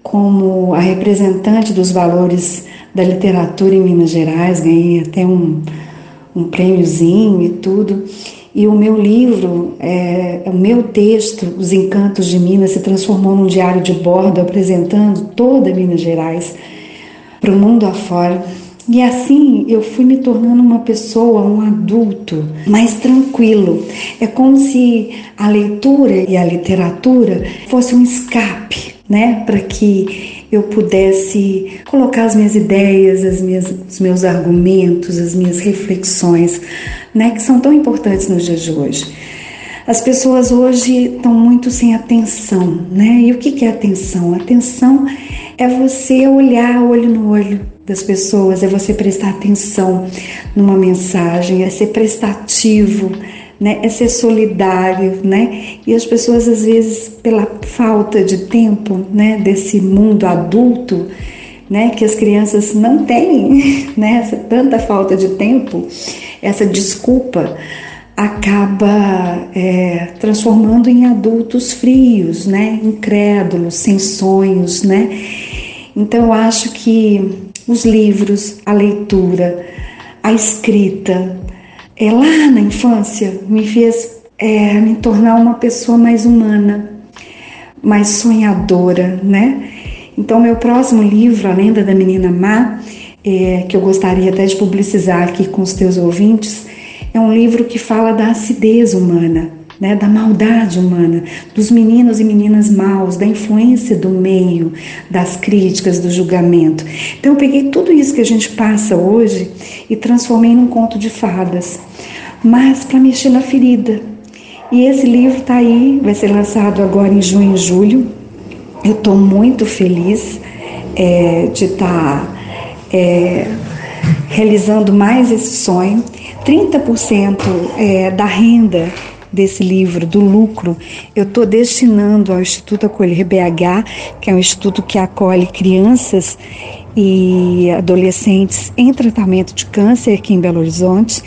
como a representante dos valores da literatura em Minas Gerais, ganhei até um, um prêmiozinho e tudo. E o meu livro, é, o meu texto, Os Encantos de Minas, se transformou num diário de bordo apresentando toda Minas Gerais para o mundo afora. E assim eu fui me tornando uma pessoa, um adulto mais tranquilo. É como se a leitura e a literatura fosse um escape, né, para que eu pudesse colocar as minhas ideias, as minhas, os meus argumentos, as minhas reflexões, né, que são tão importantes nos dias de hoje. As pessoas hoje estão muito sem atenção, né? E o que é atenção? Atenção é você olhar olho no olho das pessoas, é você prestar atenção numa mensagem, é ser prestativo, né? É ser solidário, né? E as pessoas às vezes pela falta de tempo, né, desse mundo adulto, né, que as crianças não têm, né, essa tanta falta de tempo, essa desculpa acaba é, transformando em adultos frios, né, incrédulos, sem sonhos, né. Então eu acho que os livros, a leitura, a escrita, é, lá na infância me fez é, me tornar uma pessoa mais humana, mais sonhadora, né? Então, meu próximo livro, A Lenda da Menina Má, é, que eu gostaria até de publicizar aqui com os teus ouvintes, é um livro que fala da acidez humana, né, da maldade humana, dos meninos e meninas maus, da influência do meio, das críticas, do julgamento. Então eu peguei tudo isso que a gente passa hoje e transformei num conto de fadas, mas para mexer na ferida. E esse livro está aí, vai ser lançado agora em junho e julho. Eu estou muito feliz é, de estar tá, é, realizando mais esse sonho. 30% é, da renda desse livro, do lucro, eu estou destinando ao Instituto Acolher BH, que é um instituto que acolhe crianças e adolescentes em tratamento de câncer aqui em Belo Horizonte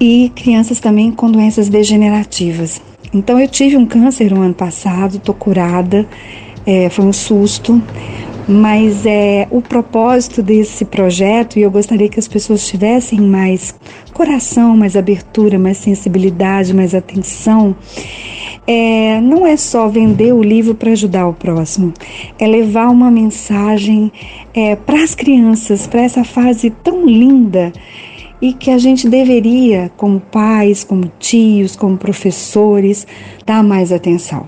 e crianças também com doenças degenerativas. Então eu tive um câncer no ano passado, estou curada, é, foi um susto, mas é o propósito desse projeto e eu gostaria que as pessoas tivessem mais coração, mais abertura, mais sensibilidade, mais atenção. É, não é só vender o livro para ajudar o próximo, é levar uma mensagem é, para as crianças, para essa fase tão linda e que a gente deveria, como pais, como tios, como professores, dar mais atenção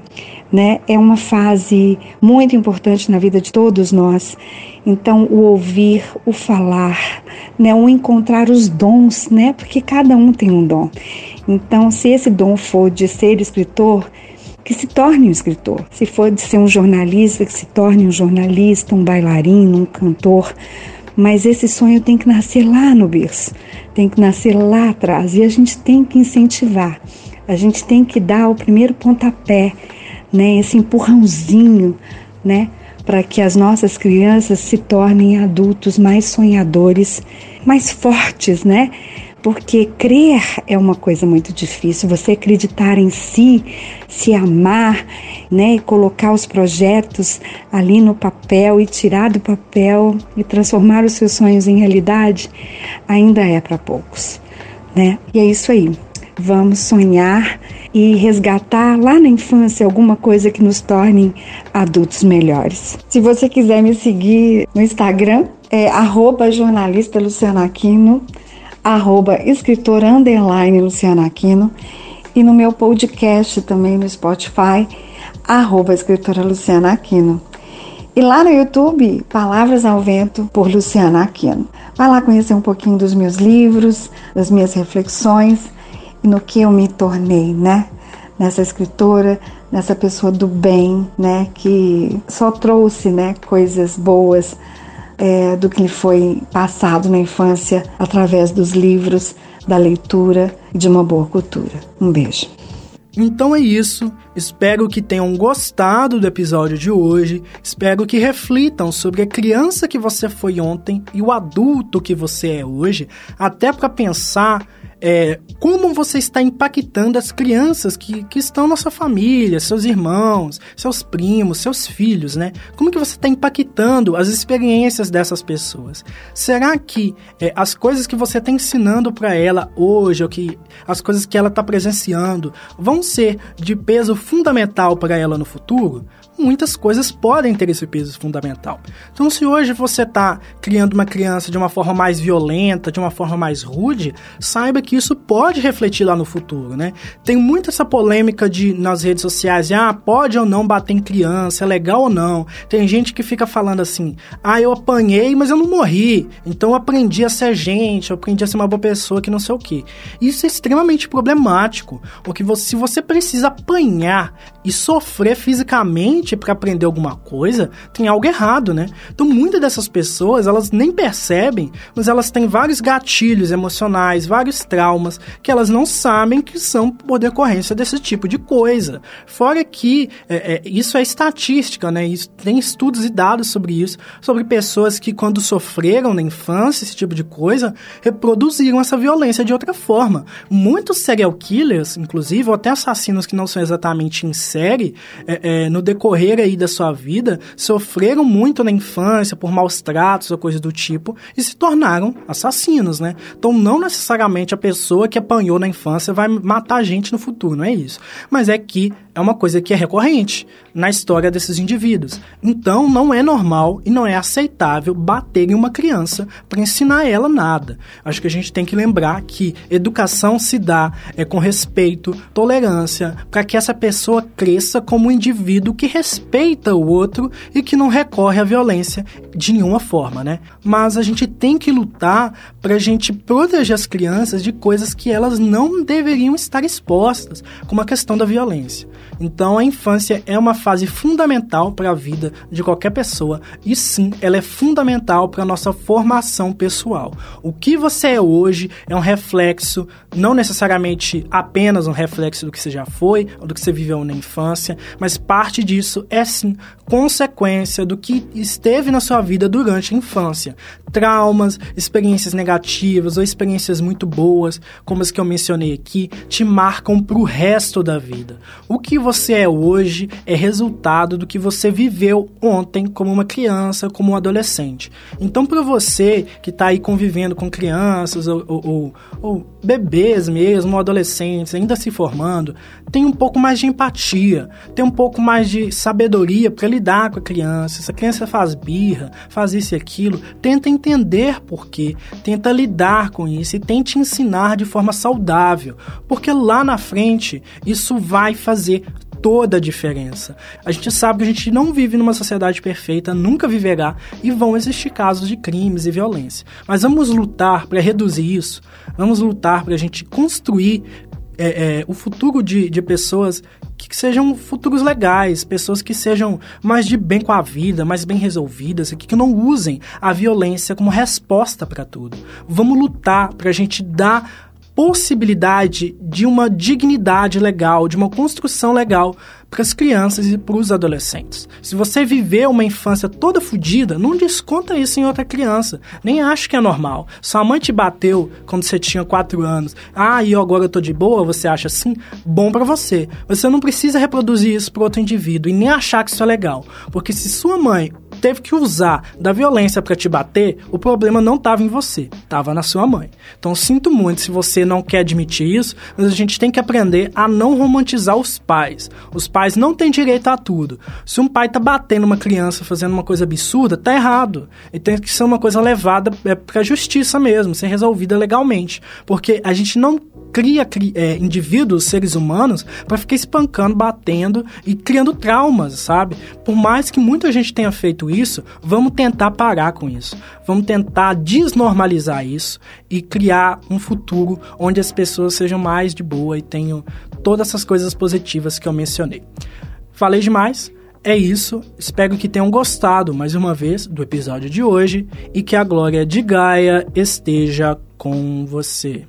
né? É uma fase muito importante na vida de todos nós. Então, o ouvir, o falar, né? O encontrar os dons, né? Porque cada um tem um dom. Então, se esse dom for de ser escritor, que se torne um escritor. Se for de ser um jornalista, que se torne um jornalista, um bailarino, um cantor. Mas esse sonho tem que nascer lá no berço, tem que nascer lá atrás e a gente tem que incentivar. A gente tem que dar o primeiro pontapé, né, esse empurrãozinho, né, para que as nossas crianças se tornem adultos mais sonhadores, mais fortes, né? Porque crer é uma coisa muito difícil, você acreditar em si, se amar, né, e colocar os projetos ali no papel e tirar do papel e transformar os seus sonhos em realidade, ainda é para poucos, né? E é isso aí. Vamos sonhar e resgatar lá na infância alguma coisa que nos torne adultos melhores. Se você quiser me seguir no Instagram, é arroba jornalista Luciana Aquino, arroba escritora underline Luciana Aquino e no meu podcast também no Spotify, arroba escritora Luciana Aquino. E lá no YouTube, Palavras ao Vento, por Luciana Aquino. Vai lá conhecer um pouquinho dos meus livros, das minhas reflexões no que eu me tornei, né? Nessa escritora, nessa pessoa do bem, né? Que só trouxe, né? Coisas boas é, do que lhe foi passado na infância através dos livros, da leitura e de uma boa cultura. Um beijo. Então é isso. Espero que tenham gostado do episódio de hoje. Espero que reflitam sobre a criança que você foi ontem e o adulto que você é hoje, até para pensar é, como você está impactando as crianças que, que estão na sua família, seus irmãos, seus primos, seus filhos, né? Como que você está impactando as experiências dessas pessoas? Será que é, as coisas que você está ensinando para ela hoje, ou que as coisas que ela está presenciando, vão ser de peso fundamental para ela no futuro? muitas coisas podem ter esse peso fundamental. Então, se hoje você está criando uma criança de uma forma mais violenta, de uma forma mais rude, saiba que isso pode refletir lá no futuro, né? Tem muita essa polêmica de nas redes sociais, de, ah, pode ou não bater em criança, é legal ou não. Tem gente que fica falando assim, ah, eu apanhei, mas eu não morri, então eu aprendi a ser gente, eu aprendi a ser uma boa pessoa, que não sei o que. Isso é extremamente problemático, porque você, se você precisa apanhar e sofrer fisicamente para aprender alguma coisa, tem algo errado, né? Então, muitas dessas pessoas, elas nem percebem, mas elas têm vários gatilhos emocionais, vários traumas que elas não sabem que são por decorrência desse tipo de coisa. Fora que é, é, isso é estatística, né? Isso, tem estudos e dados sobre isso, sobre pessoas que quando sofreram na infância esse tipo de coisa, reproduziram essa violência de outra forma. Muitos serial killers, inclusive, ou até assassinos que não são exatamente em série, é, é no decorrer aí da sua vida sofreram muito na infância por maus tratos ou coisa do tipo e se tornaram assassinos, né? Então não necessariamente a pessoa que apanhou na infância vai matar a gente no futuro, não é isso. Mas é que é uma coisa que é recorrente na história desses indivíduos. Então não é normal e não é aceitável bater em uma criança para ensinar ela nada. Acho que a gente tem que lembrar que educação se dá é com respeito, tolerância, para que essa pessoa cresça como um indivíduo que respeita o outro e que não recorre à violência de nenhuma forma, né? Mas a gente tem que lutar para a gente proteger as crianças de coisas que elas não deveriam estar expostas, como a questão da violência. Então a infância é uma fase fundamental para a vida de qualquer pessoa e sim, ela é fundamental para a nossa formação pessoal. O que você é hoje é um reflexo, não necessariamente apenas um reflexo do que você já foi ou do que você viveu na infância, mas parte disso é sim consequência do que esteve na sua vida durante a infância. Traumas, experiências negativas ou experiências muito boas, como as que eu mencionei aqui, te marcam para o resto da vida. O que você é hoje é resultado do que você viveu ontem como uma criança, como um adolescente. Então, para você que está aí convivendo com crianças ou, ou, ou, bebês mesmo, ou adolescentes, ainda se formando, tem um pouco mais de empatia, tem um pouco mais de sabedoria para lidar com a criança. Se a criança faz birra, faz isso e aquilo, tenta entender por quê, tenta lidar com isso e tente ensinar de forma saudável, porque lá na frente isso vai fazer toda a diferença. A gente sabe que a gente não vive numa sociedade perfeita, nunca viverá e vão existir casos de crimes e violência. Mas vamos lutar para reduzir isso, vamos lutar para a gente construir é, é, o futuro de, de pessoas que sejam futuros legais, pessoas que sejam mais de bem com a vida, mais bem resolvidas, que, que não usem a violência como resposta para tudo. Vamos lutar para a gente dar possibilidade de uma dignidade legal, de uma construção legal para as crianças e para os adolescentes. Se você viveu uma infância toda fodida, não desconta isso em outra criança. Nem acho que é normal. Sua mãe te bateu quando você tinha 4 anos. Ah, e agora eu tô de boa, você acha assim? Bom para você. Você não precisa reproduzir isso para outro indivíduo e nem achar que isso é legal. Porque se sua mãe teve que usar da violência para te bater, o problema não estava em você, estava na sua mãe. Então sinto muito se você não quer admitir isso, mas a gente tem que aprender a não romantizar os pais. Os pais não têm direito a tudo. Se um pai tá batendo uma criança fazendo uma coisa absurda, tá errado. E tem que ser uma coisa levada é, para justiça mesmo, ser resolvida legalmente, porque a gente não cria é, indivíduos, seres humanos, para ficar espancando, batendo e criando traumas, sabe? Por mais que muita gente tenha feito isso, vamos tentar parar com isso. Vamos tentar desnormalizar isso e criar um futuro onde as pessoas sejam mais de boa e tenham todas essas coisas positivas que eu mencionei. Falei demais. É isso, espero que tenham gostado mais uma vez do episódio de hoje e que a glória de Gaia esteja com você.